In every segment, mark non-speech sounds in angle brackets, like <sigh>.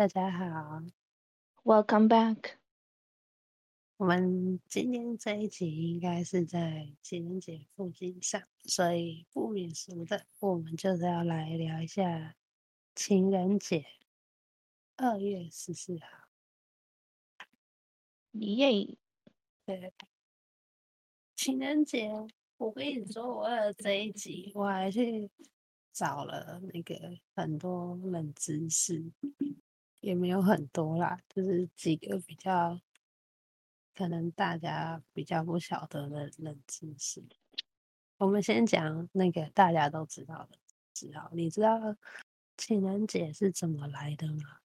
大家好，Welcome back。我们今天这一集应该是在情人节附近上，所以不免俗的，我们就是要来聊一下情人节，二月十四号。耶！对，情人节，我跟你说，我为了这一集，我还去找了那个很多冷知识，也没有很多啦，就是几个比较。可能大家比较不晓得的冷知识，我们先讲那个大家都知道的，知道？你知道情人节是怎么来的吗？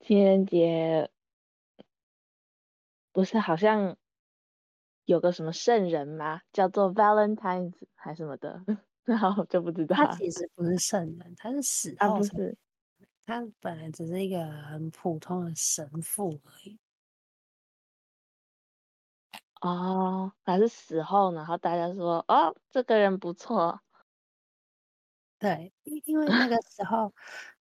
情人节不是好像有个什么圣人吗？叫做 Valentine 还是什么的？<laughs> 然后就不知道。他其实不是圣人，他是死后。啊，不是，他本来只是一个很普通的神父而已。哦，还是死后，然后大家说，哦，这个人不错。对，因因为那个时候，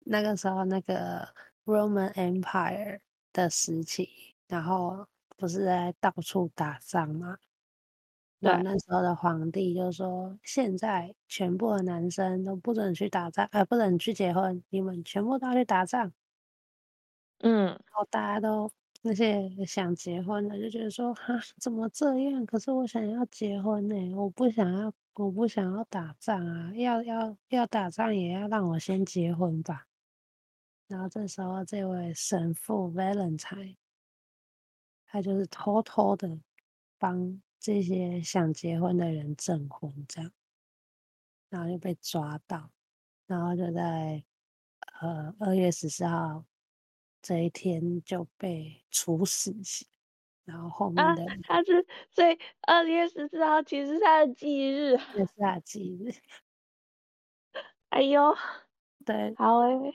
那个时候那个 Roman Empire 的时期，然后不是在到处打仗嘛？对，那时候的皇帝就说，现在全部的男生都不准去打仗，呃，不准去结婚，你们全部都要去打仗。嗯，然后大家都。那些想结婚的就觉得说，哈，怎么这样？可是我想要结婚呢，我不想要，我不想要打仗啊！要要要打仗，也要让我先结婚吧。然后这时候，这位神父 Valentine，他就是偷偷的帮这些想结婚的人证婚，这样，然后就被抓到，然后就在呃二月十四号。这一天就被处死刑，然后后面的、啊、他是所以二月十四号其实是他的忌日，也是他的忌日。<laughs> 哎呦，<laughs> 对，好诶，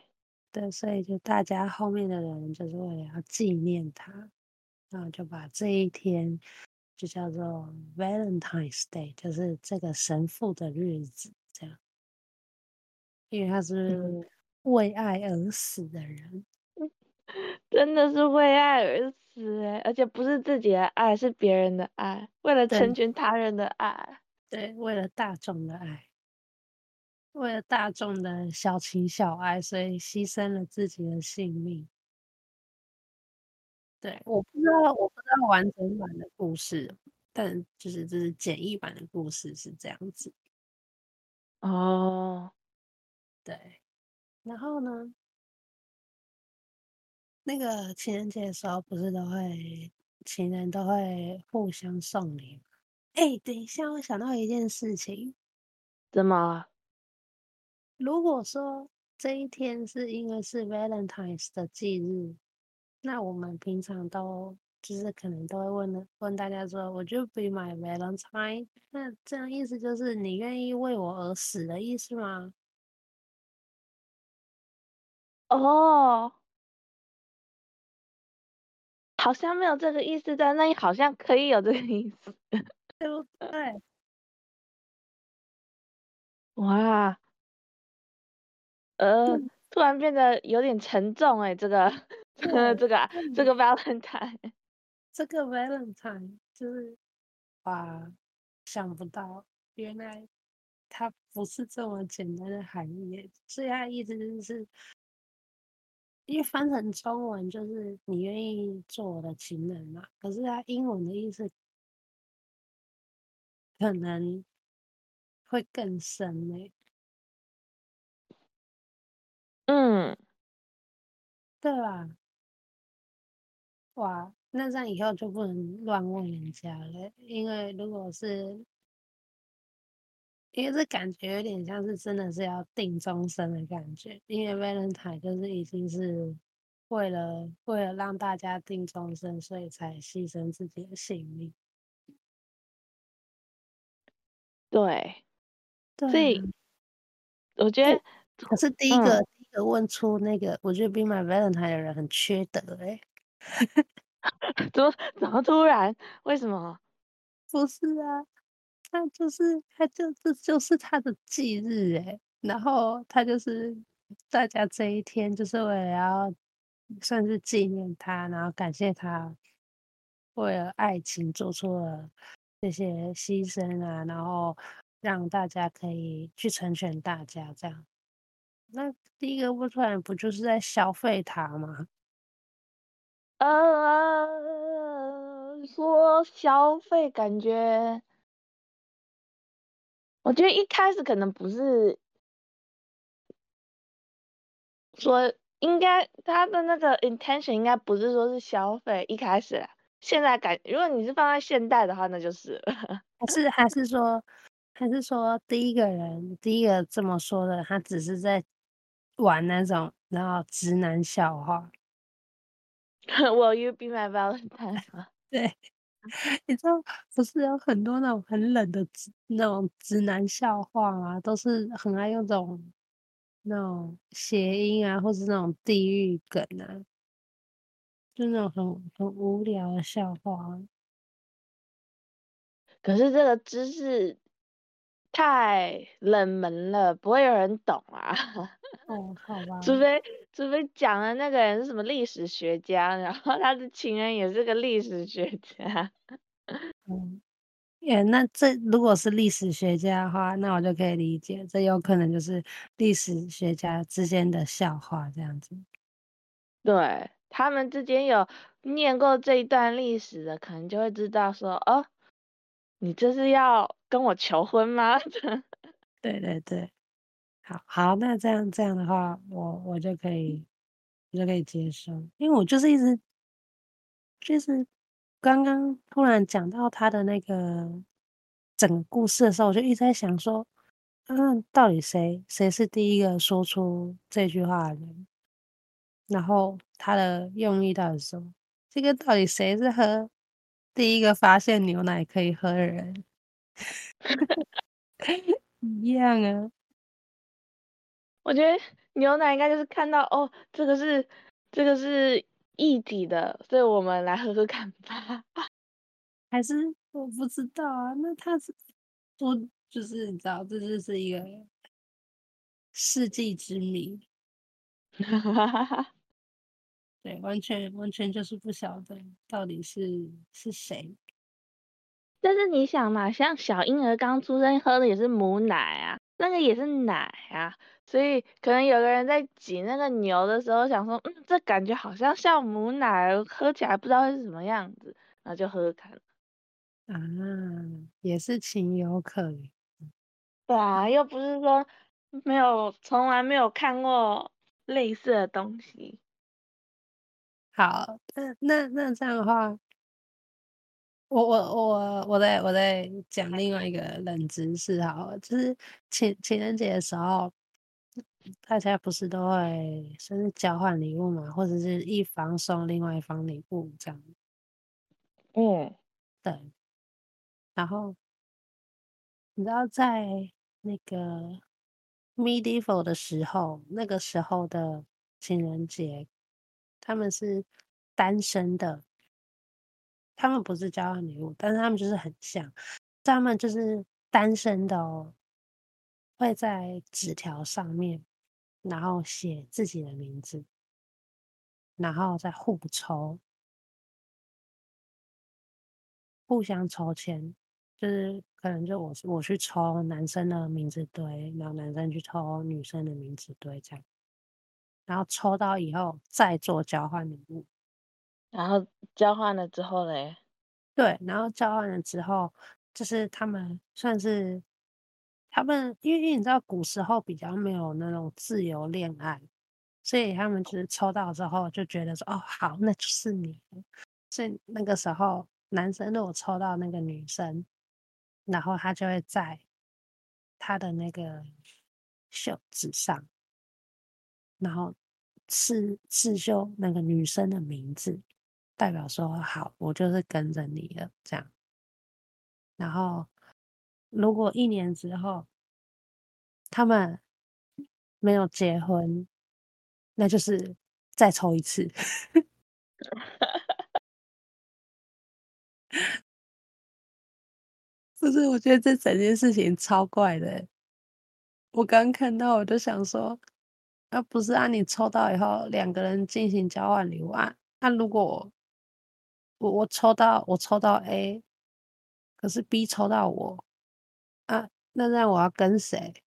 对，所以就大家后面的人就是为了要纪念他，然后就把这一天就叫做 Valentine's Day，就是这个神父的日子，这样，因为他是为爱而死的人。嗯 <laughs> 真的是为爱而死哎，而且不是自己的爱，是别人的爱，为了成全他人的爱，对，对，为了大众的爱，为了大众的小情小爱，所以牺牲了自己的性命。对，我不知道，我不知道完整版的故事，但就是这是简易版的故事是这样子。哦，对，然后呢？那个情人节的时候，不是都会情人都会互相送礼吗？哎，等一下，我想到一件事情，怎么？如果说这一天是因为是 Valentine's 的忌日，那我们平常都就是可能都会问的问大家说，Would you be my Valentine？那这样意思就是你愿意为我而死的意思吗？哦。好像没有这个意思，但那你好像可以有这个意思，对不对？<laughs> 哇，呃，突然变得有点沉重哎，这个，<laughs> 这个，这个，这个 Valentine，这个 Valentine 就是，哇，想不到原来它不是这么简单的含义，所以它意思就是。因为翻成中文就是你愿意做我的情人嘛，可是它英文的意思可能会更深呢。嗯，对吧？哇，那这样以后就不能乱问人家了，因为如果是。因为这感觉有点像是真的是要定终身的感觉，因为 Valentine 就是已经是为了为了让大家定终身，所以才牺牲自己的性命。对，对，所以我觉得，可是第一个、嗯、第一个问出那个，我觉得 Be My Valentine 的人很缺德哎、欸，<laughs> 怎么怎么突然？为什么？不是啊。他就是，他就这就是他的忌日哎，然后他就是大家这一天就是为了要算是纪念他，然后感谢他为了爱情做出了这些牺牲啊，然后让大家可以去成全大家这样。那第一个不突然不就是在消费他吗？呃，说消费感觉，我觉得一开始可能不是说应该他的那个 intention 应该不是说是消费一开始，现在感如果你是放在现代的话，那就是 <laughs> 还是还是说还是说第一个人第一个这么说的，他只是在玩那种然后直男笑话。Will you be my Valentine？对，<laughs> 你知道不是有很多那种很冷的直那种直男笑话啊，都是很爱用这种那种谐音啊，或是那种地域梗啊，就那种很很无聊的笑话。可是这个知识太冷门了，不会有人懂啊。<laughs> 哦，好吧。除非除非讲的那个人是什么历史学家，然后他的情人也是个历史学家。<laughs> 嗯，耶，那这如果是历史学家的话，那我就可以理解，这有可能就是历史学家之间的笑话这样子。对，他们之间有念过这一段历史的，可能就会知道说，哦，你这是要跟我求婚吗？对 <laughs> 对对。好好，那这样这样的话，我我就可以，我就可以接受，因为我就是一直，就是刚刚突然讲到他的那个整个故事的时候，我就一直在想说，嗯，到底谁谁是第一个说出这句话的人？然后他的用意到底是什么？这个到底谁是喝第一个发现牛奶可以喝的人？<laughs> 一样啊。我觉得牛奶应该就是看到哦，这个是这个是液体的，所以我们来喝喝看吧。<laughs> 还是我不知道啊？那他是我就是你知道，这就是一个世纪之谜。<laughs> 对，完全完全就是不晓得到底是是谁。但是你想嘛，像小婴儿刚出生喝的也是母奶啊，那个也是奶啊。所以可能有个人在挤那个牛的时候，想说，嗯，这感觉好像像母奶，喝起来不知道是什么样子，然后就喝喝看。啊，也是情有可原。对啊，又不是说没有，从来没有看过类似的东西。好，那那那这样的话，我我我我在我在讲另外一个冷知识，好，就是情情人节的时候。大家不是都会生日交换礼物嘛，或者是一方送另外一方礼物这样。嗯，对。然后你知道在那个 medieval 的时候，那个时候的情人节，他们是单身的，他们不是交换礼物，但是他们就是很像，他们就是单身的哦，会在纸条上面。然后写自己的名字，然后再互抽，互相抽签，就是可能就我我去抽男生的名字堆，然后男生去抽女生的名字堆，这样，然后抽到以后再做交换礼物，然后交换了之后嘞，对，然后交换了之后，就是他们算是。他们因为你知道古时候比较没有那种自由恋爱，所以他们就是抽到之后就觉得说哦好，那就是你。所以那个时候男生如果抽到那个女生，然后他就会在他的那个袖子上，然后刺刺绣那个女生的名字，代表说好，我就是跟着你了这样，然后。如果一年之后他们没有结婚，那就是再抽一次。<laughs> 不是，我觉得这整件事情超怪的。我刚看到，我就想说，啊，不是啊，你抽到以后两个人进行交换礼物啊。那、如果我我抽到我抽到 A，可是 B 抽到我啊，那这样我要跟谁？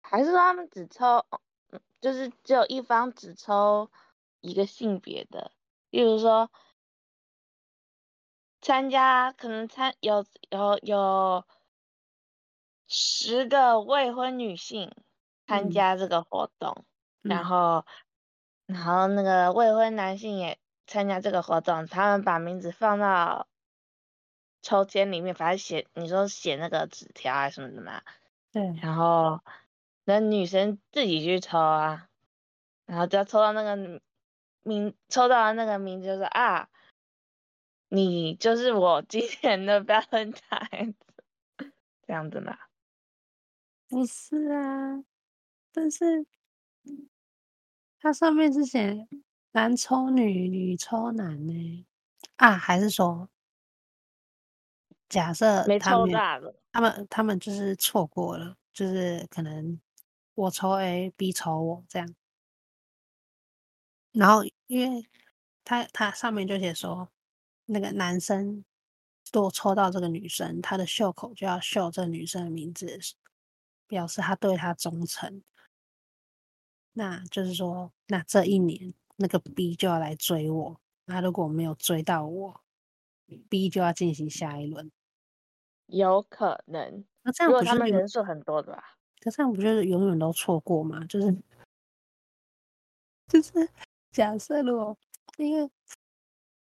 还是说他们只抽，就是只有一方只抽一个性别的？例如说，参加可能参有有有十个未婚女性参加这个活动，嗯、然后、嗯、然后那个未婚男性也参加这个活动，他们把名字放到抽签里面，反正写你说写那个纸条啊什么的嘛，对，然后。那女生自己去抽啊，然后只要抽到那个名，抽到那个名字就是啊，你就是我今年的 Valentine，这样子嘛？不是啊，但是它上面是写男抽女，女抽男呢？啊，还是说假设没抽到的，他们他们就是错过了，就是可能。我抽 A，B 抽我这样，然后因为他他上面就写说，那个男生多抽到这个女生，他的袖口就要绣这个女生的名字，表示他对她忠诚。那就是说，那这一年那个 B 就要来追我，那如果没有追到我，B 就要进行下一轮。有可能，那这样不是他们人数很多的吧？可是，不就是永远都错过吗？就是，<laughs> 就是假设如果，因为，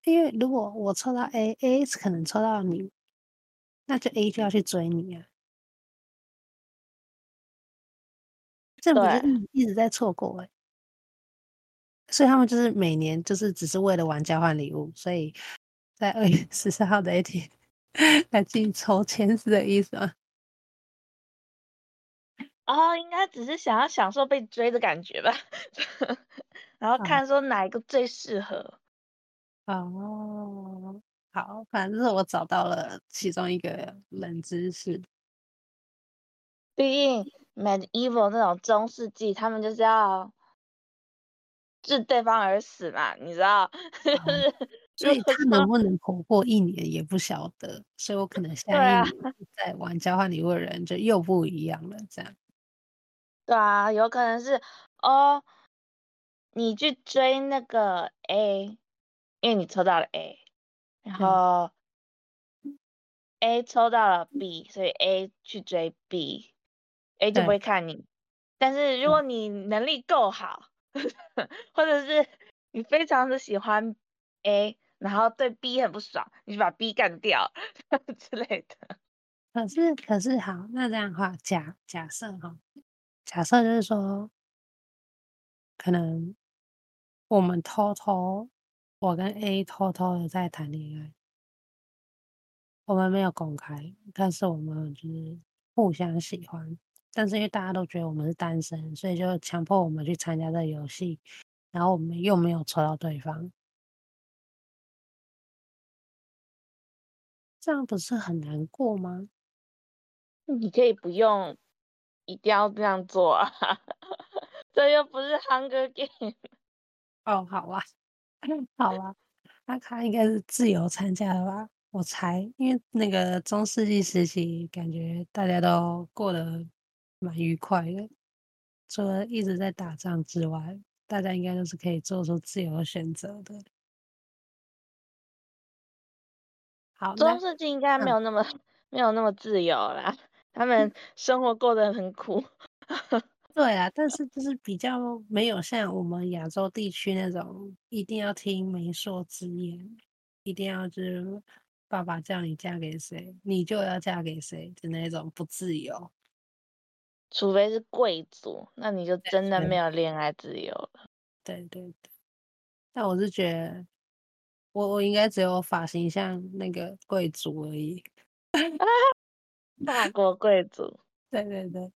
因为如果我抽到 A，A 可能抽到你，那就 A 就要去追你啊。这不是一直在错过哎、欸，所以他们就是每年就是只是为了玩交换礼物，所以在二月十四号的一天来进行抽签是的意思吗？哦，应该只是想要享受被追的感觉吧，<laughs> 然后看说哪一个最适合。哦，好，反正是我找到了其中一个冷知识。毕竟 medieval 那种中世纪，他们就是要置对方而死嘛，你知道？哦、<laughs> 所以他能不能活过一年也不晓得，所以我可能下一年在玩交换礼物的人就又不一样了，这样。对啊，有可能是哦，你去追那个 A，因为你抽到了 A，然后 A 抽到了 B，所以 A 去追 B，A 就不会看你。但是如果你能力够好，<laughs> 或者是你非常的喜欢 A，然后对 B 很不爽，你就把 B 干掉 <laughs> 之类的。可是可是好，那这样的话假假设哈。假设就是说，可能我们偷偷，我跟 A 偷偷的在谈恋爱，我们没有公开，但是我们就是互相喜欢，但是因为大家都觉得我们是单身，所以就强迫我们去参加这个游戏，然后我们又没有抽到对方，这样不是很难过吗？你可以不用。一定要这样做啊！<laughs> 这又不是 Hunger Game。<laughs> 哦，好啊，<laughs> 好啊，那他应该是自由参加的吧？我猜，因为那个中世纪时期，感觉大家都过得蛮愉快的，除了一直在打仗之外，大家应该都是可以做出自由选择的。好，中世纪应该没有那么、嗯、没有那么自由啦。他们 <laughs> 生活过得很苦，对啊，但是就是比较没有像我们亚洲地区那种一定要听媒妁之言，一定要就是爸爸叫你嫁给谁，你就要嫁给谁的那种不自由。除非是贵族，那你就真的没有恋爱自由了。对对对，但我是觉得，我我应该只有发型像那个贵族而已。<laughs> 大国贵族，对对对，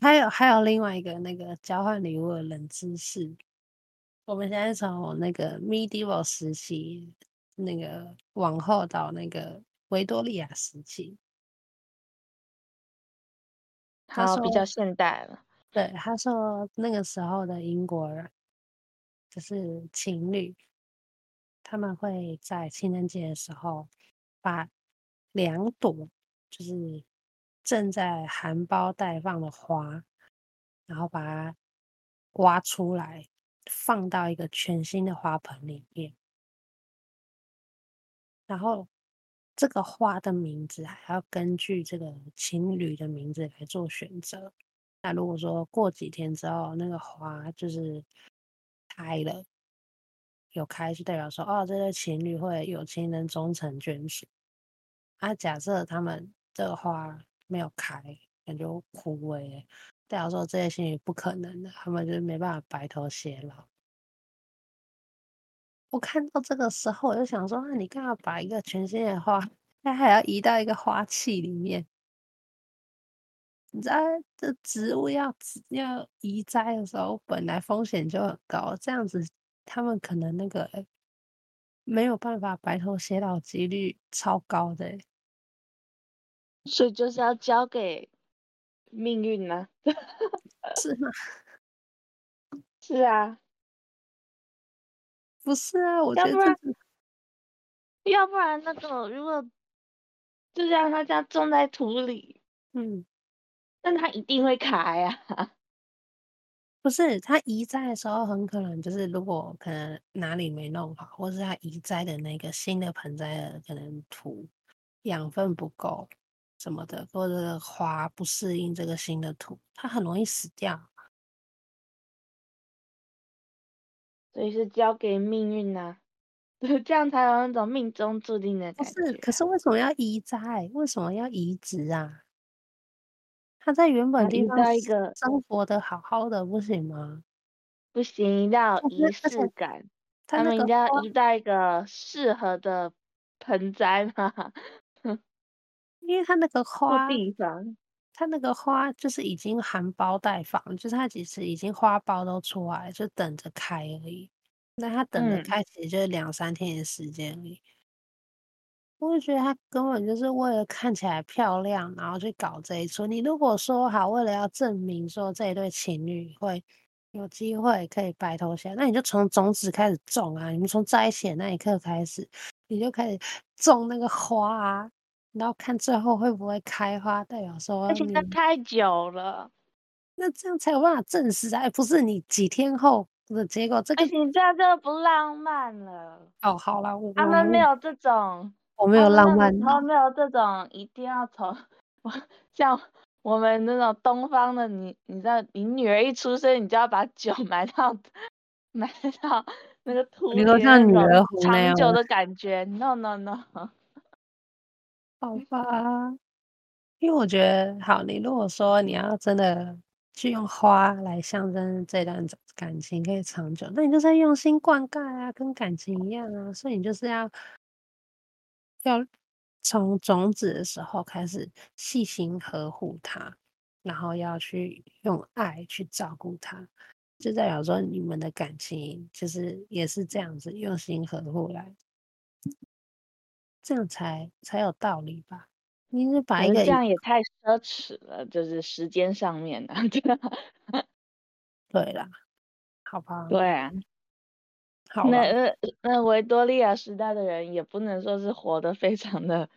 还有还有另外一个那个交换礼物的冷知识，我们现在从那个 medieval 时期，那个往后到那个维多利亚时期，好，比较现代了。对，他说那个时候的英国人就是情侣，他们会在情人节的时候把两朵就是正在含苞待放的花，然后把它挖出来，放到一个全新的花盆里面，然后这个花的名字还要根据这个情侣的名字来做选择。那如果说过几天之后，那个花就是开了，有开就代表说，哦，这对情侣会有情人终成眷属。啊，假设他们这个花没有开，感觉枯萎，代表说这些情侣不可能的，他们就是没办法白头偕老。我看到这个时候，我就想说，那你干嘛把一个全新的花，它还要移到一个花器里面？你知道这植物要要移栽的时候，本来风险就很高，这样子他们可能那个没有办法白头偕老几率超高的，所以就是要交给命运呢？<laughs> 是吗？<laughs> 是啊，不是啊，我觉得、就是、要不然那个如果就让他这样种在土里，嗯。但它一定会开啊！<laughs> 不是，它移栽的时候很可能就是，如果可能哪里没弄好，或是它移栽的那个新的盆栽的可能土养分不够什么的，或者花不适应这个新的土，它很容易死掉。所以是交给命运呐、啊，<laughs> 对，这样才有那种命中注定的感觉。不是，可是为什么要移栽？为什么要移植啊？他在原本地方一个生活的好好的，不行吗？不行，一定要有仪式感。他们一定要移在一个适合的盆栽嘛。<laughs> 因为他那个 <laughs> 花地方，他那个花就是已经含苞待放，就是它其实已经花苞都出来，就等着开而已。那它等着开，其实就是两三天的时间而已。我会觉得他根本就是为了看起来漂亮，然后去搞这一出。你如果说好，为了要证明说这一对情侣会有机会可以白头偕老，那你就从种子开始种啊！你们从在一起的那一刻开始，你就开始种那个花啊，然后看最后会不会开花，代表说而且那太久了，那这样才有办法证实啊！不是你几天后的结果，这个你这样真的不浪漫了。哦，好了，他们没有这种。我没有浪漫，他们没有这种一定要从像我们那种东方的你，你知道，你女儿一出生，你就要把酒 <laughs> 埋到埋到那个土里，你说像女儿红长久的感觉，no no no，好吧，因为我觉得，好，你如果说你要真的去用花来象征这段感情可以长久，那你就是要用心灌溉啊，跟感情一样啊，所以你就是要。要从种子的时候开始细心呵护它，然后要去用爱去照顾它，就代表说你们的感情就是也是这样子用心呵护来，这样才才有道理吧？你是把一个这样也太奢侈了，就是时间上面 <laughs> 的，对啦，好吧？对啊。好那那那维多利亚时代的人也不能说是活得非常的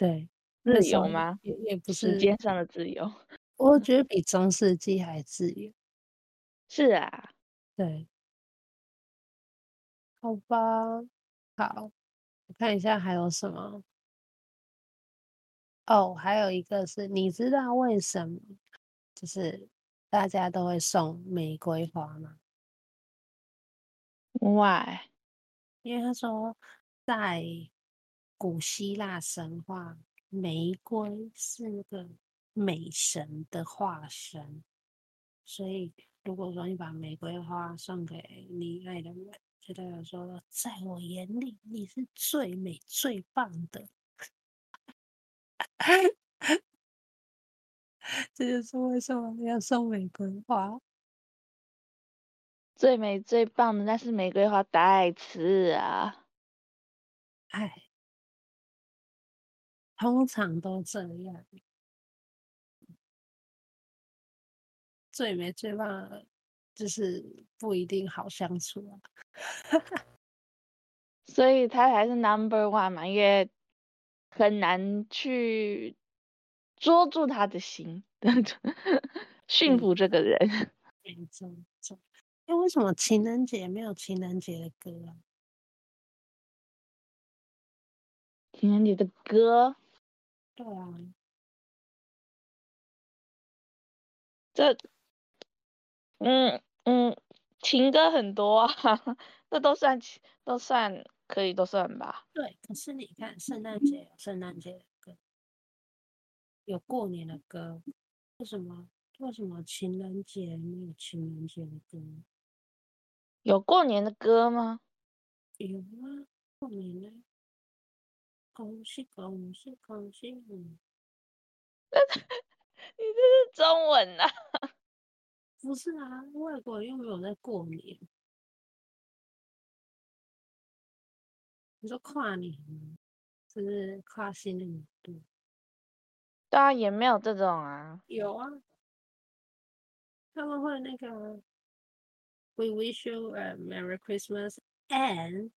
对自由吗？也也不是时间上的自由，我觉得比中世纪还自由。是啊，对，好吧，好，我看一下还有什么。哦，还有一个是你知道为什么就是大家都会送玫瑰花吗？Why？因为他说，在古希腊神话，玫瑰是个美神的化身，所以如果说你把玫瑰花送给你爱的人，就代表说，在我眼里你是最美最棒的。<laughs> 这就是为什么要送玫瑰花。最美最棒的，那是玫瑰花带刺啊！哎，通常都这样。最美最棒的，就是不一定好相处啊。<laughs> 所以他才是 number one 嘛，因为很难去捉住他的心，<laughs> 驯服这个人。没错，没错。哎，为什么情人节没有情人节的歌啊？情人节的歌？对啊。这，嗯嗯，情歌很多啊，<laughs> 这都算都算。可以都算吧。对，可是你看，圣诞节有圣诞节的歌，有过年的歌，为什么？为什么情人节没有情人节的歌？有过年的歌吗？有啊，过年呢？恭喜恭喜恭喜你！<laughs> 你这是中文啊？不是啊，外国人又没有在过年。你说跨年，就是跨新的年度。对啊，也没有这种啊。有啊，他们会那个 “We wish you a Merry Christmas and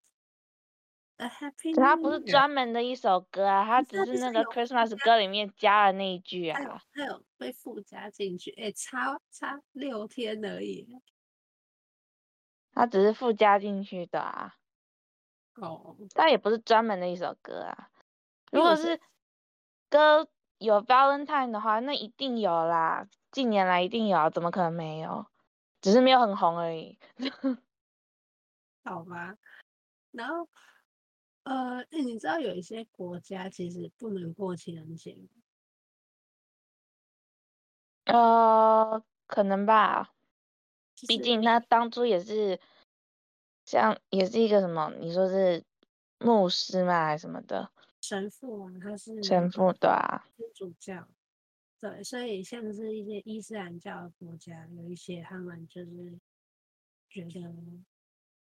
a Happy”。它不是专门的一首歌啊，它只是那个 Christmas 歌里面加了那一句啊。还有，有被附加进去，哎、欸，差差六天而已。它只是附加进去的啊。哦，但也不是专门的一首歌啊。如果是歌有 Valentine 的话，那一定有啦，近年来一定有，怎么可能没有？只是没有很红而已。<laughs> 好吧，然后呃，你知道有一些国家其实不能过情人节吗？呃，可能吧，毕竟他当初也是。像也是一个什么？你说是牧师嘛？还是什么的神父啊？他是神父对啊，天主教对，所以像是一些伊斯兰教的国家，有一些他们就是觉得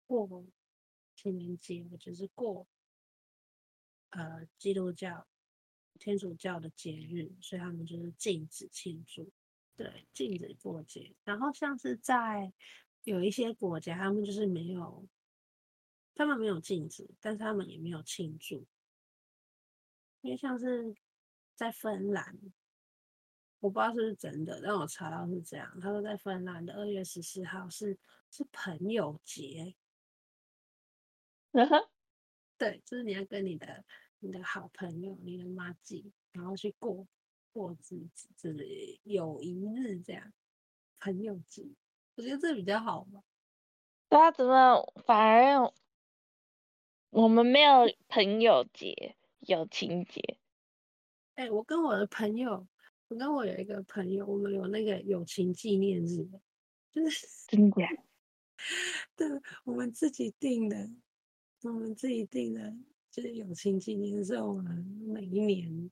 过情人节就是过呃基督教、天主教的节日，所以他们就是禁止庆祝，对，禁止过节。然后像是在有一些国家，他们就是没有，他们没有禁止，但是他们也没有庆祝。因为像是在芬兰，我不知道是不是真的，但我查到是这样。他说在芬兰的二月十四号是是朋友节。<laughs> 对，就是你要跟你的你的好朋友、你的妈吉，然后去过过自己，就是友谊日这样，朋友节。我觉得这比较好嘛。他怎么反而我们没有朋友节、友情节？哎、欸，我跟我的朋友，我跟我有一个朋友，我们有那个友情纪念日，就 <laughs> 是真的？<laughs> 对，我们自己定的，我们自己定的，就是友情纪念日，我们每一年。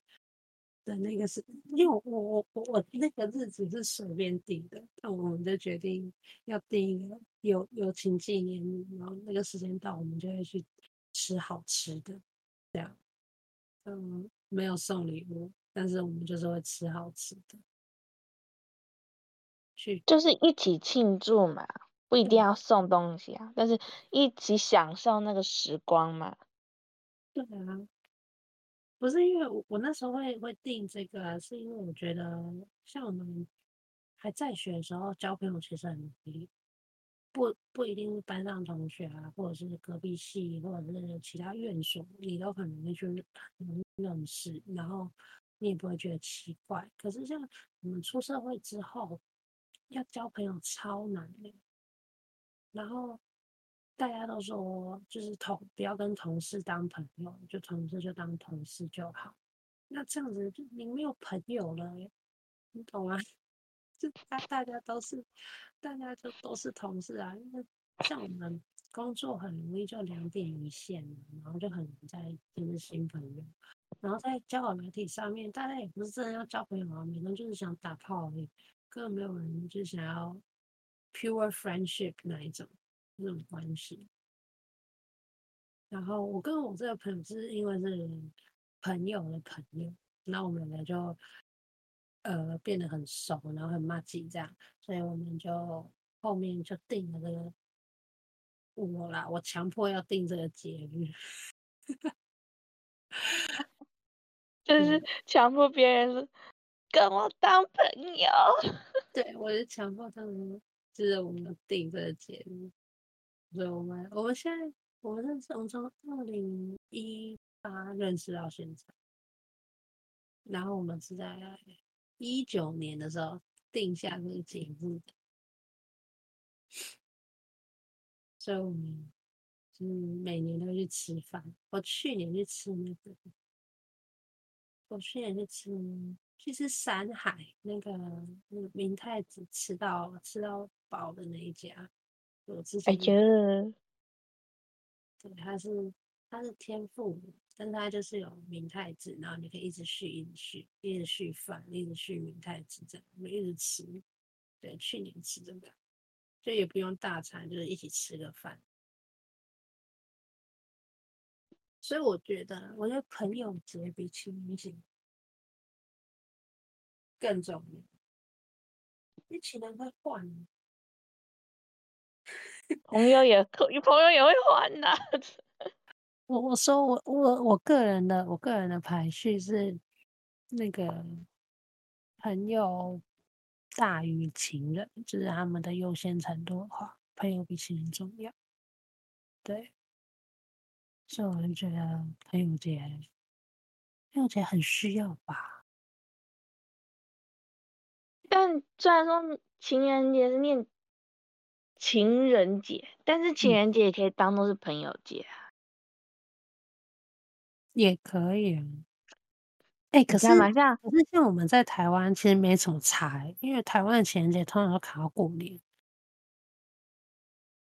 的那个是，因为我我我我那个日子是随便定的，那我们就决定要定一个友友情纪念日，然后那个时间到，我们就会去吃好吃的，这样，嗯，没有送礼物，但是我们就是会吃好吃的，去就是一起庆祝嘛，不一定要送东西啊，但是一起享受那个时光嘛，对啊。不是因为我我那时候会会定这个，是因为我觉得像我们还在学的时候交朋友其实很容易，不不一定是班上同学啊，或者是隔壁系，或者是其他院所，你都很容易去认识，然后你也不会觉得奇怪。可是像我们出社会之后，要交朋友超难的，然后。大家都说，就是同不要跟同事当朋友，就同事就当同事就好。那这样子就你没有朋友了，你懂吗？<laughs> 就大大家都是，大家就都是同事啊。因为像我们工作很容易就两点一线，然后就很难再认识新朋友。然后在交友媒体上面，大家也不是真的要交朋友啊，每个人就是想打炮而已，根本没有人就想要 pure friendship 那一种。这种关系，然后我跟我这个朋友是因为是朋友的朋友，那我们俩就呃变得很熟，然后很默契这样，所以我们就后面就定了这个我啦，我强迫要定这个节日，<laughs> 就是强迫别人跟我当朋友，<laughs> 对，我就强迫他们，就是我们定这个节日，所以我们我们现在我们认识，我们从二零一八认识到现在。然后我们是在一九年的时候定下这个节日的，所以我们嗯每年都去吃饭。我去年去吃那个，我去年去吃去吃山海那个明太子吃到吃到饱的那一家，我之前觉得，对，他是他是天赋但他就是有明太子，然后你可以一直续，一直续，一直续饭，一直续明太子，这样我们一直吃。对，去年吃这个，就也不用大餐，就是一起吃个饭。所以我觉得，我觉得朋友节比情人节更重要。你情人会换，朋友也可，<laughs> 朋友也会换的。我我说我我我个人的我个人的排序是那个朋友大于情人，就是他们的优先程度的话，朋友比情人重要。对，所以我就觉得朋友节朋友节很需要吧。但虽然说情人节是念情人节，但是情人节也可以当做是朋友节啊。也可以啊，哎、欸，可是可是像我们在台湾其实没什么差，因为台湾的情人节通常都卡到过年，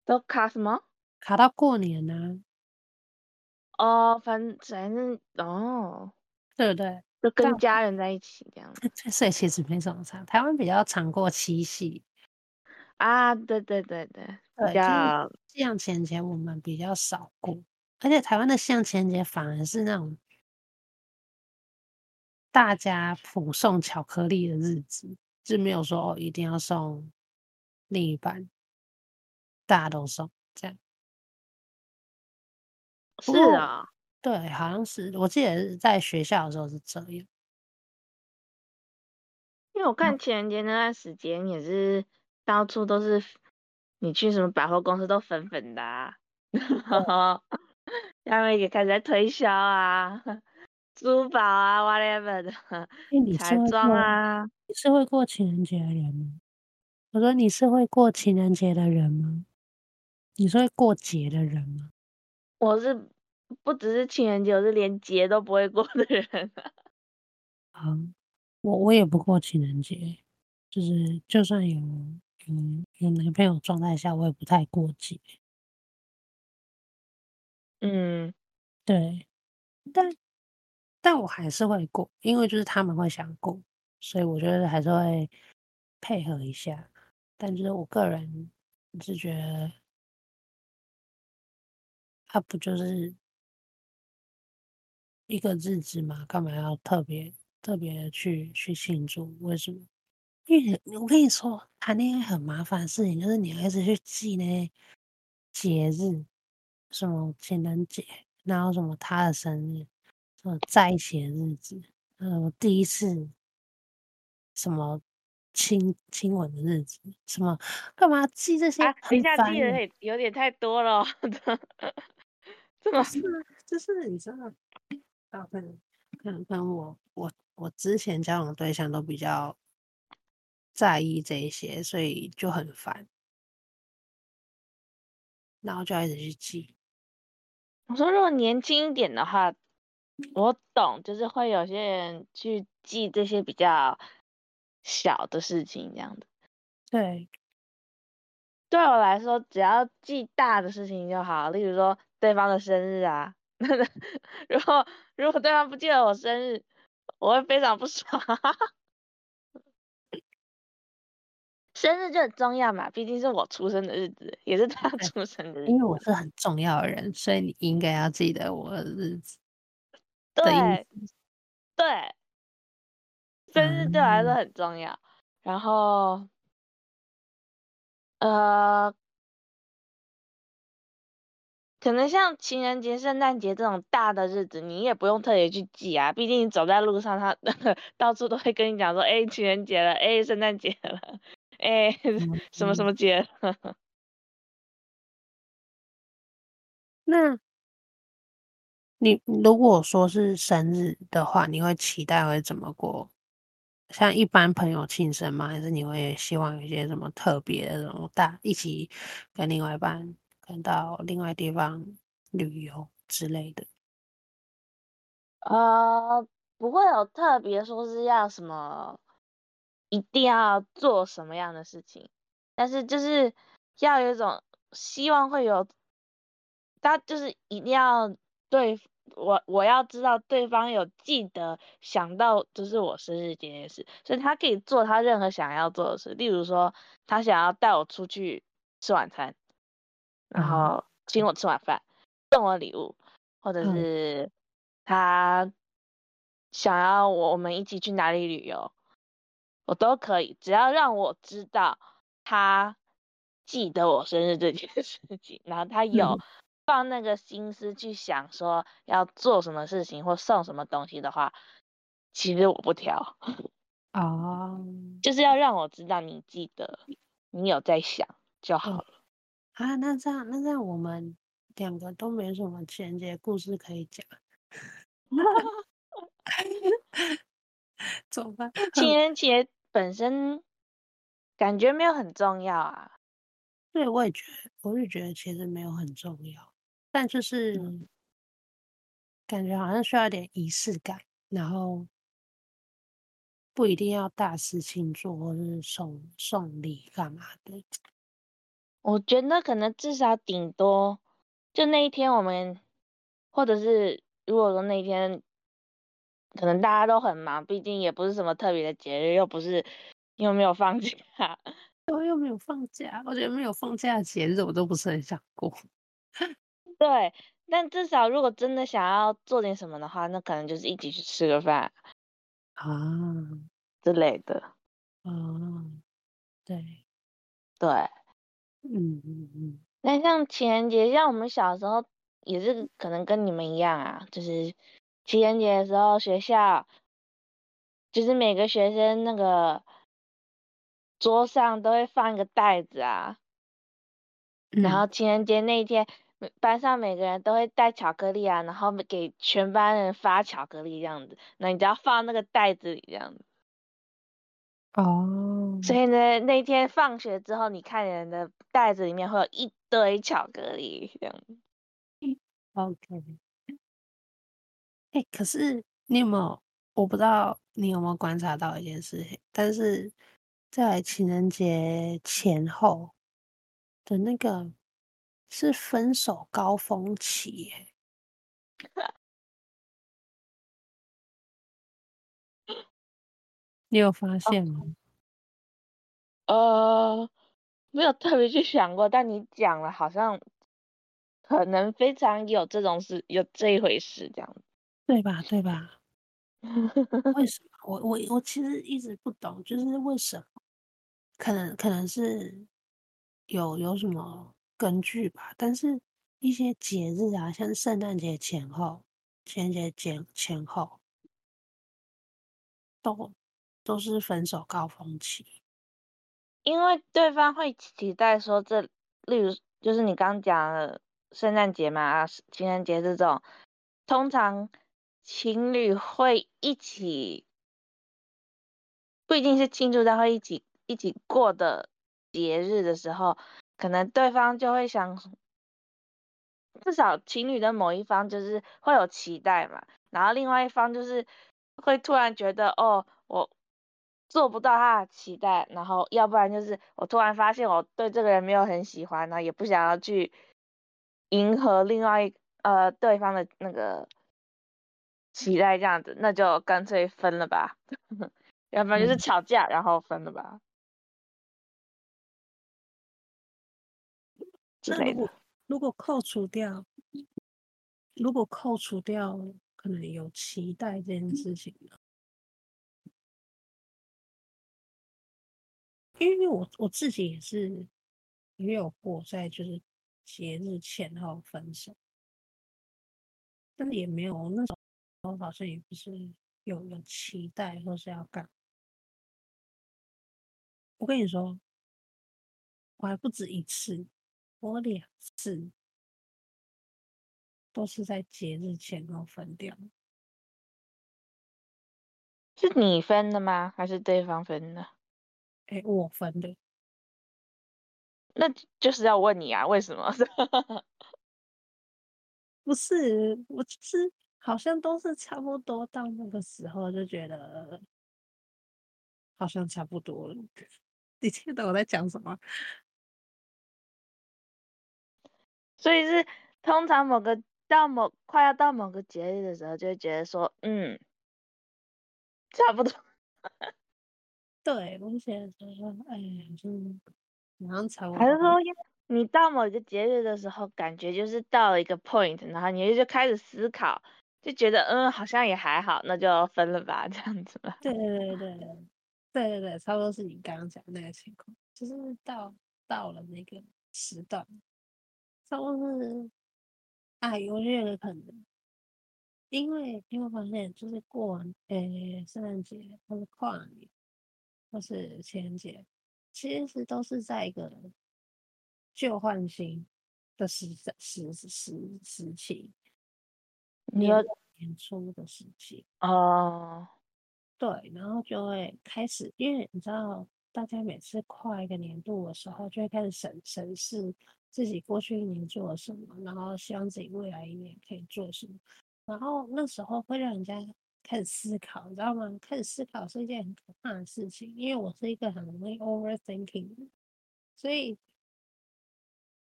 都卡什么？卡到过年呢、啊？哦，反反正哦，对不对？就跟家人在一起这样，<laughs> 所以其实没什么差。台湾比较常过七夕啊，对对对对，对，比较这样情人节我们比较少过。而且台湾的像情人节反而是那种大家普送巧克力的日子，就没有说哦一定要送另一半，大家都送这样。是啊，对，好像是，我记得是在学校的时候是这样。因为我看情人节那段时间也是到处都是，你去什么百货公司都粉粉的啊。<laughs> <laughs> 他们也开始在推销啊，<laughs> 珠宝啊，whatever 的彩妆啊。你是会过情人节的人吗？我说你是会过情人节的人吗？你是会过节的人吗？我是不只是情人节，我是连节都不会过的人。啊，我我也不过情人节，就是就算有有有男朋友状态下，我也不太过节。嗯，对，但但我还是会过，因为就是他们会想过，所以我觉得还是会配合一下。但就是我个人是觉得，他不就是一个日子嘛，干嘛要特别特别的去去庆祝？为什么？因为我跟你说，谈恋爱很麻烦的事情，就是你要一直去记那些节日。什么情人节，然后什么他的生日，什么在一起的日子，呃，第一次什么亲亲吻的日子，什么干嘛记这些？等一下记得有点太多了，<laughs> 这么是就是你知道，大部分可能跟我我我之前交往的对象都比较在意这一些，所以就很烦，然后就要一直去记。我说，如果年轻一点的话，我懂，就是会有些人去记这些比较小的事情，这样的。对，对我来说，只要记大的事情就好，例如说对方的生日啊。<laughs> 如果如果对方不记得我生日，我会非常不爽。生日就很重要嘛，毕竟是我出生的日子，也是他 <laughs> 出生的日子。因为我是很重要的人，所以你应该要记得我的日子。对，对，生日对我来说很重要。嗯、然后，呃，可能像情人节、圣诞节这种大的日子，你也不用特别去记啊。毕竟你走在路上，他那 <laughs> 个到处都会跟你讲说：“哎，情人节了，哎，圣诞节了，哎，什么什么节。嗯” <laughs> 那。你如果说是生日的话，你会期待会怎么过？像一般朋友庆生吗？还是你会希望有一些什么特别的这种大一起跟另外一半跟到另外地方旅游之类的？呃，不会有特别说是要什么，一定要做什么样的事情，但是就是要有一种希望会有，他就是一定要对。我我要知道对方有记得想到就是我生日这件事，所以他可以做他任何想要做的事，例如说他想要带我出去吃晚餐，然后请我吃晚饭，送我礼物，或者是他想要我们一起去哪里旅游，我都可以，只要让我知道他记得我生日这件事情，<laughs> 然后他有。放那个心思去想说要做什么事情或送什么东西的话，其实我不挑 <laughs> 哦，oh. 就是要让我知道你记得，你有在想就好了。Oh. 啊，那这样那这样我们两个都没什么情节故事可以讲，<laughs> <laughs> 怎么办？<laughs> 情人节本身感觉没有很重要啊。对，我也觉得，我也觉得其实没有很重要。但就是感觉好像需要点仪式感，然后不一定要大事庆祝或是送送礼干嘛的。我觉得可能至少顶多就那一天，我们或者是如果说那一天可能大家都很忙，毕竟也不是什么特别的节日，又不是又没有放假，<laughs> 我又没有放假。我觉得没有放假的节日我都不是很想过。<laughs> 对，但至少如果真的想要做点什么的话，那可能就是一起去吃个饭啊之类的。啊，对，对，嗯嗯嗯。那像情人节，像我们小时候也是可能跟你们一样啊，就是情人节的时候，学校就是每个学生那个桌上都会放一个袋子啊，嗯、然后情人节那一天。班上每个人都会带巧克力啊，然后给全班人发巧克力这样子。那你只要放那个袋子里这样子。哦。所以呢，那天放学之后，你看人的袋子里面会有一堆巧克力这样子。OK。哎，可是你有没有？我不知道你有没有观察到一件事情，但是在情人节前后的那个。是分手高峰期耶，<laughs> 你有发现吗？呃，没有特别去想过，但你讲了，好像可能非常有这种事，有这一回事，这样，对吧？对吧？<laughs> 为什么？我我我其实一直不懂，就是为什么？可能可能是有有什么？根据吧，但是一些节日啊，像圣诞节前后、情人节前前后，都都是分手高峰期，因为对方会期待说这，例如就是你刚讲的圣诞节嘛，啊，情人节这种，通常情侣会一起，不一定是庆祝，但会一起一起过的节日的时候。可能对方就会想，至少情侣的某一方就是会有期待嘛，然后另外一方就是会突然觉得，哦，我做不到他的期待，然后要不然就是我突然发现我对这个人没有很喜欢，然后也不想要去迎合另外一呃对方的那个期待，这样子，那就干脆分了吧，<laughs> 要不然就是吵架，然后分了吧。那如果如果扣除掉，如果扣除掉可能有期待这件事情呢？因为我我自己也是也有过在就是节日前后分手，但是也没有那时候好像也不是有有期待说是要干。我跟你说，我还不止一次，我两次都是在节日前后分掉。是你分的吗？还是对方分的？哎、欸，我分的。那就是要问你啊，为什么？<laughs> 不是，我就是好像都是差不多到那个时候就觉得好像差不多了。你听懂我在讲什么？<laughs> 所以是通常某个到某快要到某个节日的时候，就会觉得说，嗯。差不多，<laughs> 对，我觉得说，哎呀，就马上差不多。还是说，你到某一个节日的时候，感觉就是到了一个 point，然后你就开始思考，就觉得嗯，好像也还好，那就分了吧，这样子吧。对对对对对对对，差不多是你刚刚讲的那个情况，就是到到了那个时段，差不多是，哎，我觉得可能。因为因为发现就是过完诶圣诞节或者跨年或是情人节，其实都是在一个旧换新的时时时时时期，你要年初的事情哦，对，然后就会开始，因为你知道，大家每次跨一个年度的时候，就会开始审审视自己过去一年做了什么，然后希望自己未来一年可以做什么。然后那时候会让人家开始思考，你知道吗？开始思考是一件很可怕的事情，因为我是一个很容易 overthinking，所以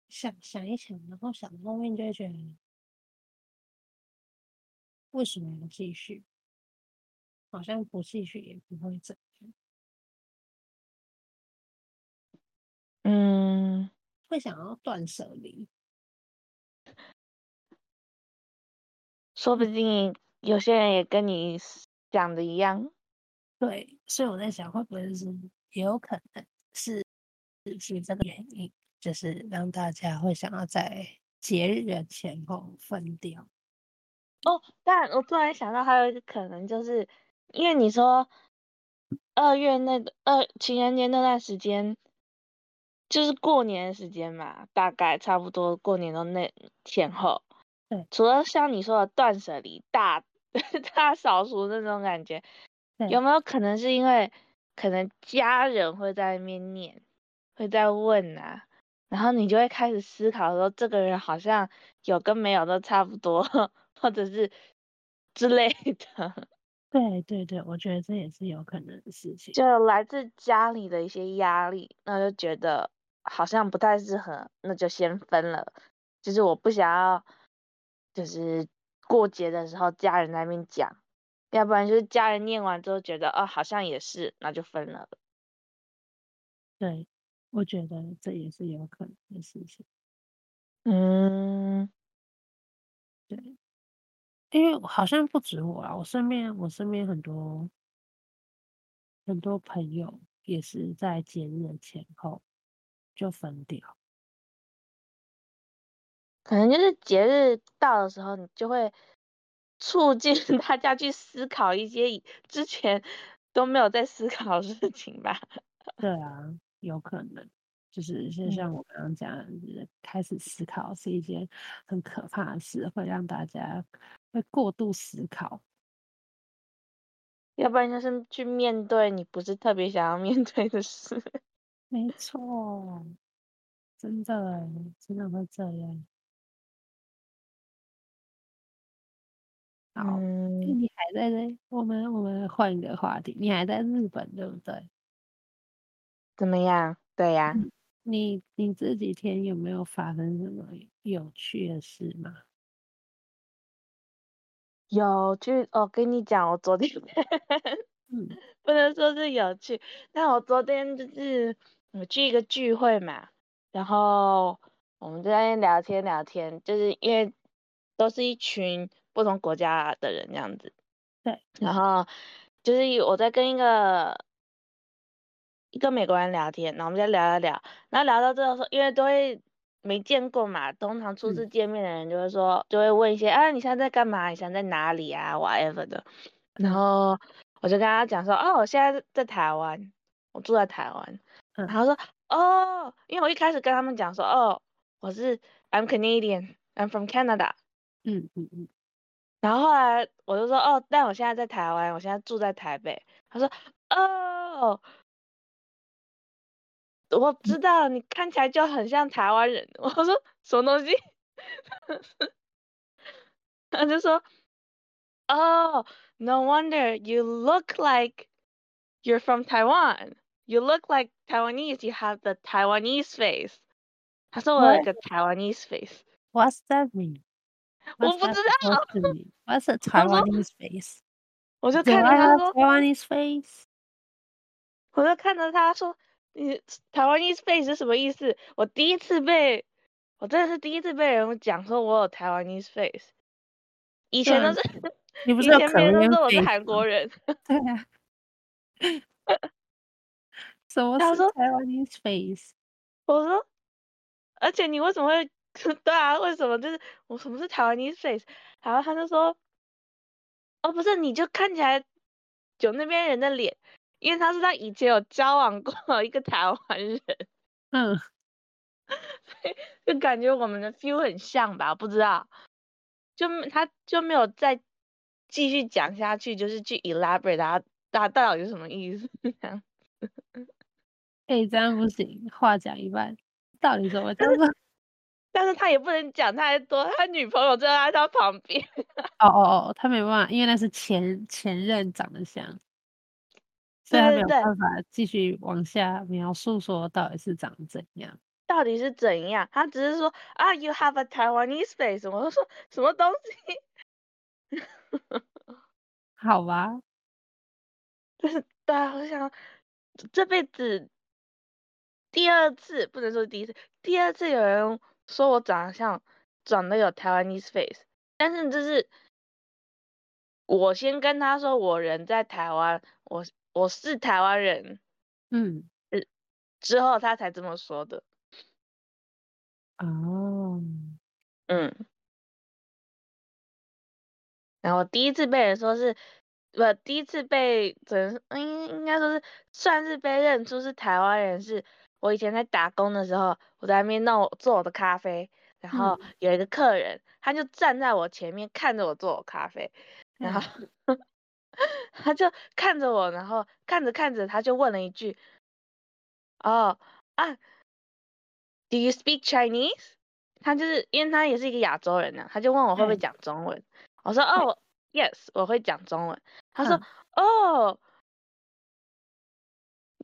想想一想，然后想到后面就会觉得，为什么要继续？好像不继续也不会怎样。嗯，会想要断舍离。说不定有些人也跟你讲的一样，对，所以我在想，会不会是也有可能是是这个原因，就是让大家会想要在节日的前后分掉。哦，但我突然想到还有一个可能，就是因为你说二月那个二情人节那段时间，就是过年的时间嘛，大概差不多过年的那前后。对，除了像你说的断舍离、大 <laughs> 大扫除那种感觉，有没有可能是因为可能家人会在那边念，会在问啊，然后你就会开始思考说，这个人好像有跟没有都差不多，或者是之类的。<laughs> 对对对，我觉得这也是有可能的事情，就来自家里的一些压力，那就觉得好像不太适合，那就先分了。就是我不想要。就是过节的时候，家人在那边讲，要不然就是家人念完之后觉得，哦，好像也是，那就分了。对，我觉得这也是有可能的事情。嗯，对，因为好像不止我啊，我身边我身边很多很多朋友也是在节日的前后就分掉。可能就是节日到的时候，你就会促进 <laughs> 大家去思考一些之前都没有在思考的事情吧。对啊，有可能，就是就像我刚刚讲的，开始思考是一件很可怕的事，会让大家会过度思考。要不然就是去面对你不是特别想要面对的事。<laughs> 没错，真的，真的会这样。好，嗯，你还在这？我们我们换一个话题，你还在日本对不对？怎么样？对呀。嗯，你你这几天有没有发生什么有趣的事吗？有趣，我跟你讲，我昨天，<laughs> 嗯，不能说是有趣，但我昨天就是我去一个聚会嘛，然后我们在那边聊天聊天，就是因为都是一群。不同国家的人这样子，对，<laughs> 然后就是我在跟一个一个美国人聊天，然后我们在聊聊聊，然后聊到最后说，因为都会没见过嘛，通常初次见面的人就会说，嗯、就会问一些，啊，你现在在干嘛？你现在在哪里啊？whatever 的，然后我就跟他讲说，哦，我现在在台湾，我住在台湾，然后说，哦，因为我一开始跟他们讲说，哦，我是 I'm Canadian，I'm from Canada，嗯嗯嗯，然后后来我就说，哦，但我现在在台湾，我现在住在台北，他说，哦。我知道你看起来就很像台湾人。我说什么东西？他就说：“Oh, <laughs> <laughs> no wonder you look like you're from Taiwan. You look like Taiwanese. You have the Taiwanese face.” 他说我有个 Taiwanese face。What's that mean? 我不知道。What's a Taiwanese face? 我就看着他说 Taiwanese face。我就看着他说。 你台湾 East face 是什么意思？我第一次被，我真的是第一次被人讲说我有台湾 East face，以前都是，你不是有以前别人都说我是韩国人。对啊。什么 <laughs> 是台湾 East face？我说，而且你为什么会？<laughs> 对啊，为什么？就是我什么是台湾 East face？然后他就说，哦，不是，你就看起来有那边人的脸。因为他是他以前有交往过一个台湾人，<laughs> 嗯，就感觉我们的 feel 很像吧，不知道，就他就没有再继续讲下去，就是去 elaborate 他他到底是什么意思这样。<laughs> 哎、欸，这样不行，话讲一半，到底怎么讲？但是，但是他也不能讲太多，他女朋友就在他旁边。哦哦哦，他没办法，因为那是前前任长得像。所以他没有办法继续往下描述说到底是长怎样，到底是怎样？他只是说啊，You have a Taiwanese face。我就说什么东西？<laughs> 好吧，就是对啊，我想这辈子第二次，不能说第一次，第二次有人说我长得像，长得有 Taiwanese face，但是就是我先跟他说我人在台湾，我。我是台湾人，嗯，之后他才这么说的。哦，嗯，然后第一次被人说是，不，第一次被怎，应应该说是算是被认出是台湾人，是我以前在打工的时候，我在那边弄做我的咖啡，然后有一个客人，嗯、他就站在我前面看着我做我咖啡，然后。嗯 <laughs> 他就看着我，然后看着看着，他就问了一句：“哦啊，Do you speak Chinese？” 他就是因为他也是一个亚洲人呢，他就问我会不会讲中文。嗯、我说：“哦，Yes，我会讲中文。”他说：“嗯、哦，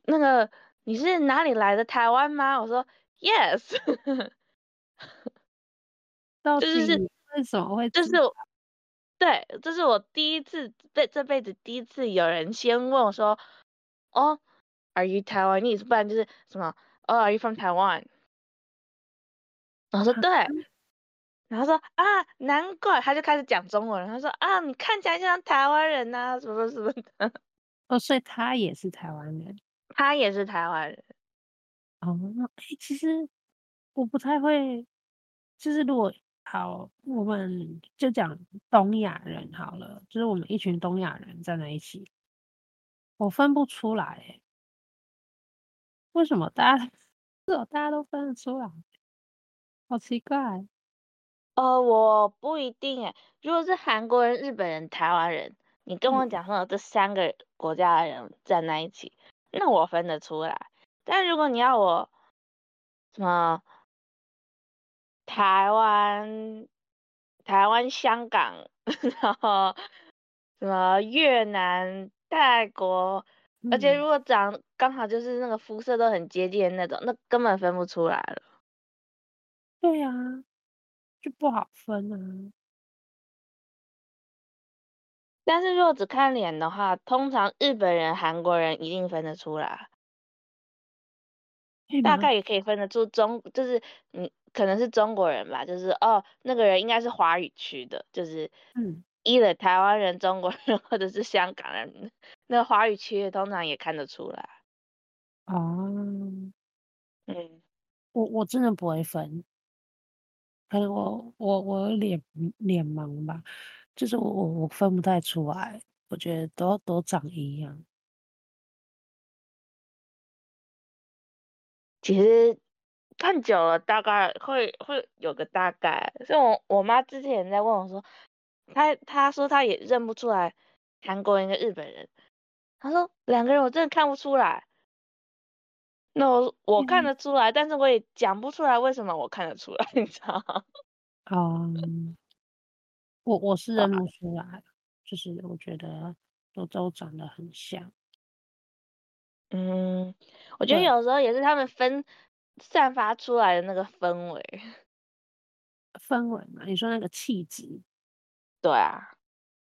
那个你是哪里来的？台湾吗？”我说：“Yes。<laughs> ”就是为什么会就是。对，这是我第一次这这辈子第一次有人先问我说，哦，Are you Taiwanese？不然就是什么，哦，Are you from Taiwan？然后说对，然后说啊，难怪，他就开始讲中文，他说啊，你看起来就像台湾人呐、啊，什么什么的。<laughs> 哦，所以他也是台湾人，他也是台湾人。哦，哎，其实我不太会，就是如果。好，我们就讲东亚人好了，就是我们一群东亚人站在一起，我分不出来，欸，为什么大家，是哦，大家都分得出来，好奇怪。呃，我不一定哎，如果是韩国人、日本人、台湾人，你跟我讲说这三个国家的人站在一起，嗯，那我分得出来。但如果你要我什么？台湾、台湾、香港，<laughs> 然后什么越南、泰国，嗯、而且如果长刚好就是那个肤色都很接近的那种，那根本分不出来了。对呀、啊，就不好分啊。但是如果只看脸的话，通常日本人、韩国人一定分得出来，大概也可以分得出中，就是嗯。可能是中国人吧，就是哦，那个人应该是华语区的，就是嗯，一的台湾人、中国人 <laughs> 或者是香港人，那华语区通常也看得出来。哦，嗯，我我真的不会分，可能我我我脸脸盲吧，就是我我我分不太出来，我觉得都都长一样。其实看久了，大概会会有个大概。所以我我妈之前在问我说，她她说她也认不出来韩国人跟日本人，她说两个人我真的看不出来。那我我看得出来，嗯、但是我也讲不出来为什么我看得出来，<laughs> 你知道吗？嗯，我我是认不出来，就是我觉得都都长得很像。嗯，我觉得有时候也是他们分散发出来的那个氛围，<laughs> 氛围嘛，你说那个气质，对啊，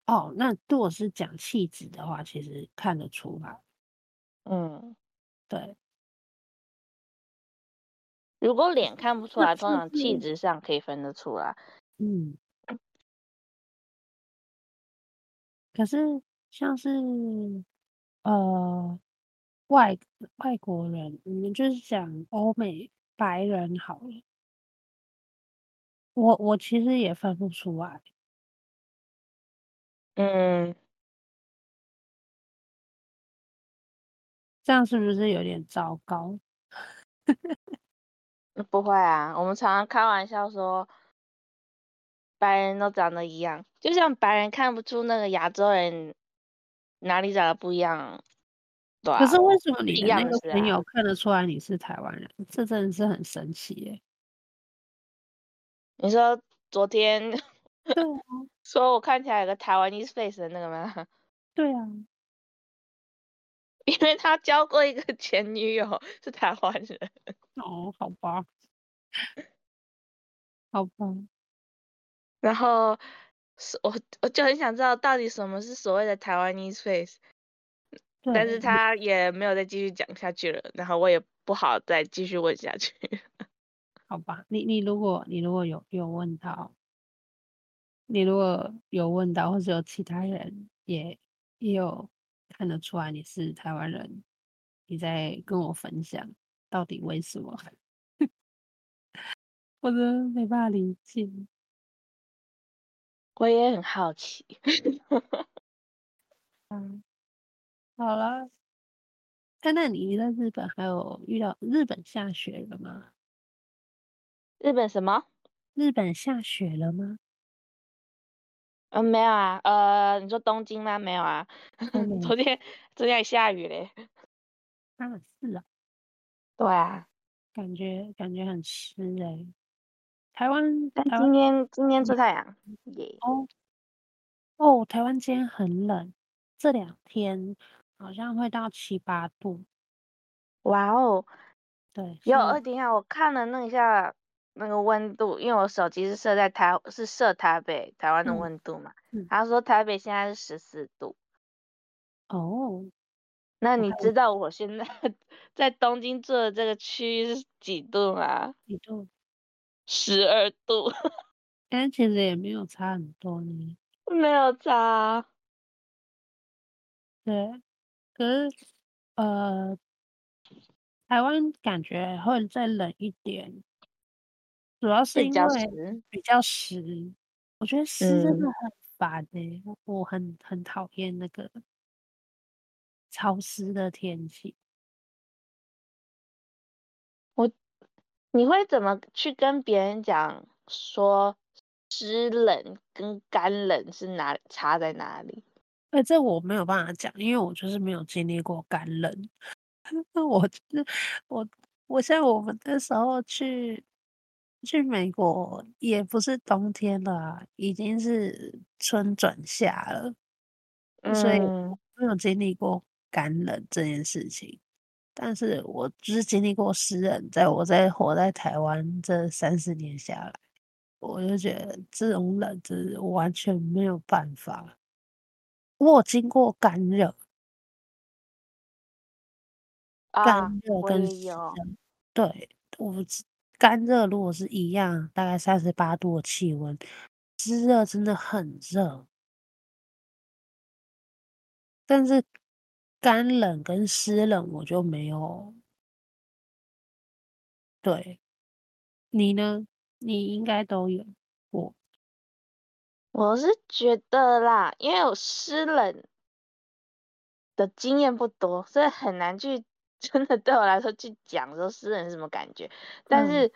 哦，那如果是讲气质的话，其实看得出来，嗯，对。如果脸看不出来，通常气质上可以分得出来，嗯。可是像是呃。外外国人，你们就是讲欧美白人好了。我我其实也分不出来。嗯，这样是不是有点糟糕？<laughs> 不会啊，我们常常开玩笑说，白人都长得一样，就像白人看不出那个亚洲人哪里长得不一样。啊、可是为什么你的那个朋友看得出来你是台湾人？啊、这真的是很神奇耶！你说昨天对啊，<laughs> 说我看起来有个台湾 East face 的那个吗？<laughs> 对啊，因为他交过一个 <laughs> 前女友是台湾人。哦，好吧，好吧。然后我我就很想知道，到底什么是所谓的台湾 East face。但是他也没有再继续讲下去了，然后我也不好再继续问下去。<laughs> 好吧，你你如果你如果有有问到，你如果有问到，或者有其他人也也有看得出来你是台湾人，你在跟我分享到底为什么？我真的没办法理解。我也很好奇。<laughs> 嗯。好了，那那你在日本还有遇到日本下雪了吗？日本什么？日本下雪了吗？嗯，没有啊。呃，你说东京吗？没有啊。<laughs> 嗯、昨天昨天还下雨嘞。啊，是啊。对啊。感觉感觉很湿哎、欸。台湾，但今天今天出太阳。耶。哦。哦，台湾今天很冷，这两天。好像会到七八度，哇哦！对，有二点啊，我看了那一下那个温度，因为我手机是设在台是设台北台湾的温度嘛，他说台北现在是十四度。哦，那你知道我现在 <laughs> 在东京住的这个区域是几度吗？几度？十二度。<laughs> 但其实也没有差很多呢。没有差。对。可是，呃，台湾感觉会再冷一点，主要是因为比较湿。我觉得湿真的很烦诶、欸，嗯、我很很讨厌那个潮湿的天气。我，你会怎么去跟别人讲说湿冷跟干冷是哪差在哪里？哎，这我没有办法讲，因为我就是没有经历过干冷。<laughs> 我就是我，我像我们那时候去去美国，也不是冬天了啊，已经是春转夏了，嗯，所以没有经历过干冷这件事情。但是我就是经历过湿冷，在我在活在台湾这三十年下来，我就觉得这种冷，就是完全没有办法。我经过干热，干热跟湿热，对，我干热如果是一样，大概三十八度的气温，湿热真的很热。但是干冷跟湿冷我就没有对，你呢？你应该都有过。我是觉得啦，因为我湿冷的经验不多，所以很难去 <laughs> 真的对我来说去讲说湿冷是什么感觉。但是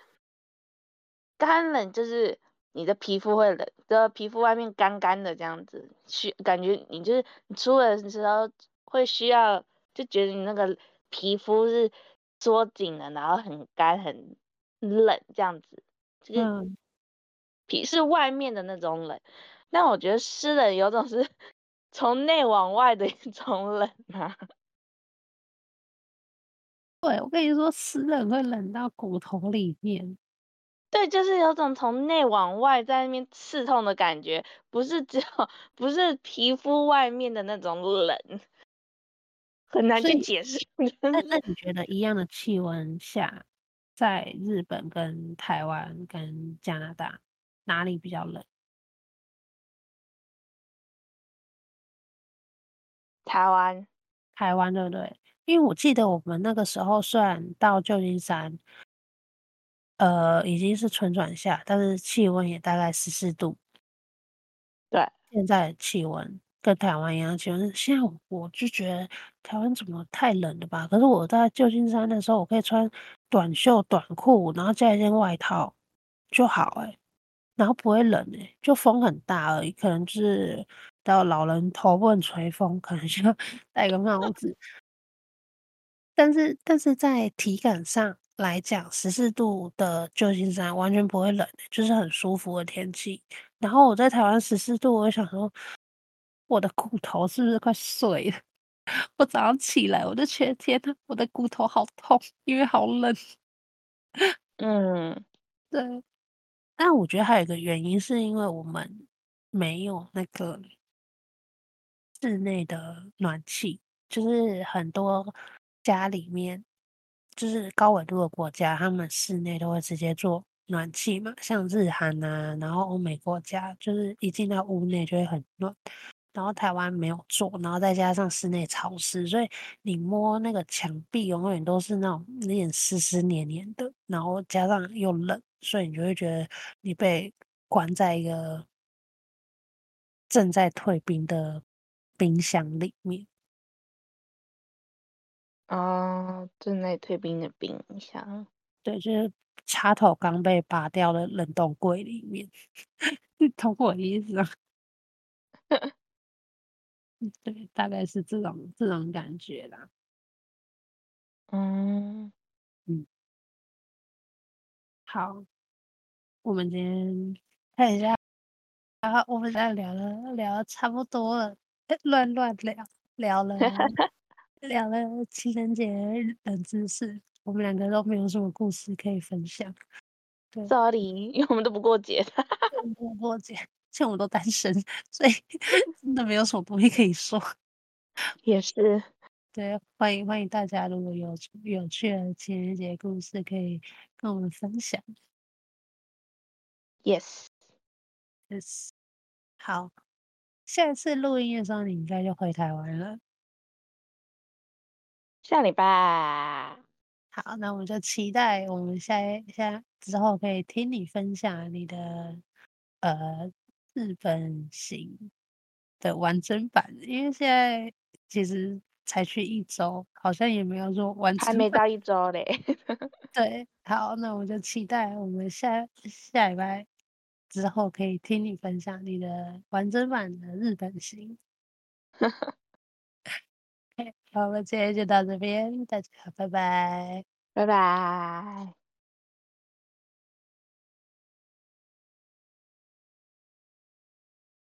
干冷就是你的皮肤会冷，的皮肤外面干干的这样子，需感觉你就是你出门的时候会需要，就觉得你那个皮肤是缩紧了，然后很干很冷这样子。就是皮是外面的那种冷，但我觉得湿冷有种是 <laughs> 从内往外的一种冷啊。<laughs> 对，我跟你说，湿冷会冷到骨头里面。对，就是有种从内往外在那边刺痛的感觉，不是只有不是皮肤外面的那种冷，很难去解释。那那你觉得一样的气温下，在日本跟台湾跟加拿大哪里比较冷？台湾，台湾对不对？因为我记得我们那个时候虽然到旧金山。呃，已经是春转夏，但是气温也大概十四度。对，现在气温跟台湾一样气温。现在我就觉得台湾怎么太冷了吧？可是我在旧金山的时候，我可以穿短袖短裤，然后加一件外套就好哎、欸，然后不会冷诶、欸，就风很大而已，可能就是到老人头不能吹风，可能需要 <laughs> 戴个帽 <laughs> 子。但是，但是在体感上。来讲，十四度的旧金山完全不会冷，就是很舒服的天气。然后我在台湾十四度，我就想说，我的骨头是不是快碎了？<laughs> 我早上起来，我就觉得天呐，我的骨头好痛，因为好冷。嗯，对。但我觉得还有一个原因，是因为我们没有那个室内的暖气，就是很多家里面。就是高纬度的国家，他们室内都会直接做暖气嘛，像日韩啊，然后欧美国家，就是一进到屋内就会很暖。然后台湾没有做，然后再加上室内潮湿，所以你摸那个墙壁永远都是那种有点湿湿黏黏的，然后加上又冷，所以你就会觉得你被关在一个正在退冰的冰箱里面。哦，正在退冰的冰箱，对，就是插头刚被拔掉的冷冻柜里面，<laughs> 你懂我意思吗？<laughs> 对，大概是这种这种感觉啦。嗯嗯，好，我们今天看一下，然后我们现在聊了聊了差不多了，乱乱聊聊了。<laughs> 聊了情人节冷知识，我们两个都没有什么故事可以分享。对，Sorry，因为我们都不过节，<laughs> 不过节，像我们都单身，所以 <laughs> 真的没有什么东西可以说。也是，对，欢迎欢迎大家，如果有有趣的情人节故事，可以跟我们分享。Yes，Yes，好，下一次录音的时候，你应该就回台湾了。下礼拜，好，那我们就期待我们下一下之后可以听你分享你的呃日本行的完整版，因为现在其实才去一周，好像也没有说完整，还没到一周嘞。<laughs> 对，好，那我就期待我们下下礼拜之后可以听你分享你的完整版的日本行。<laughs> 好，我们今天就到这边，大家拜拜，拜拜。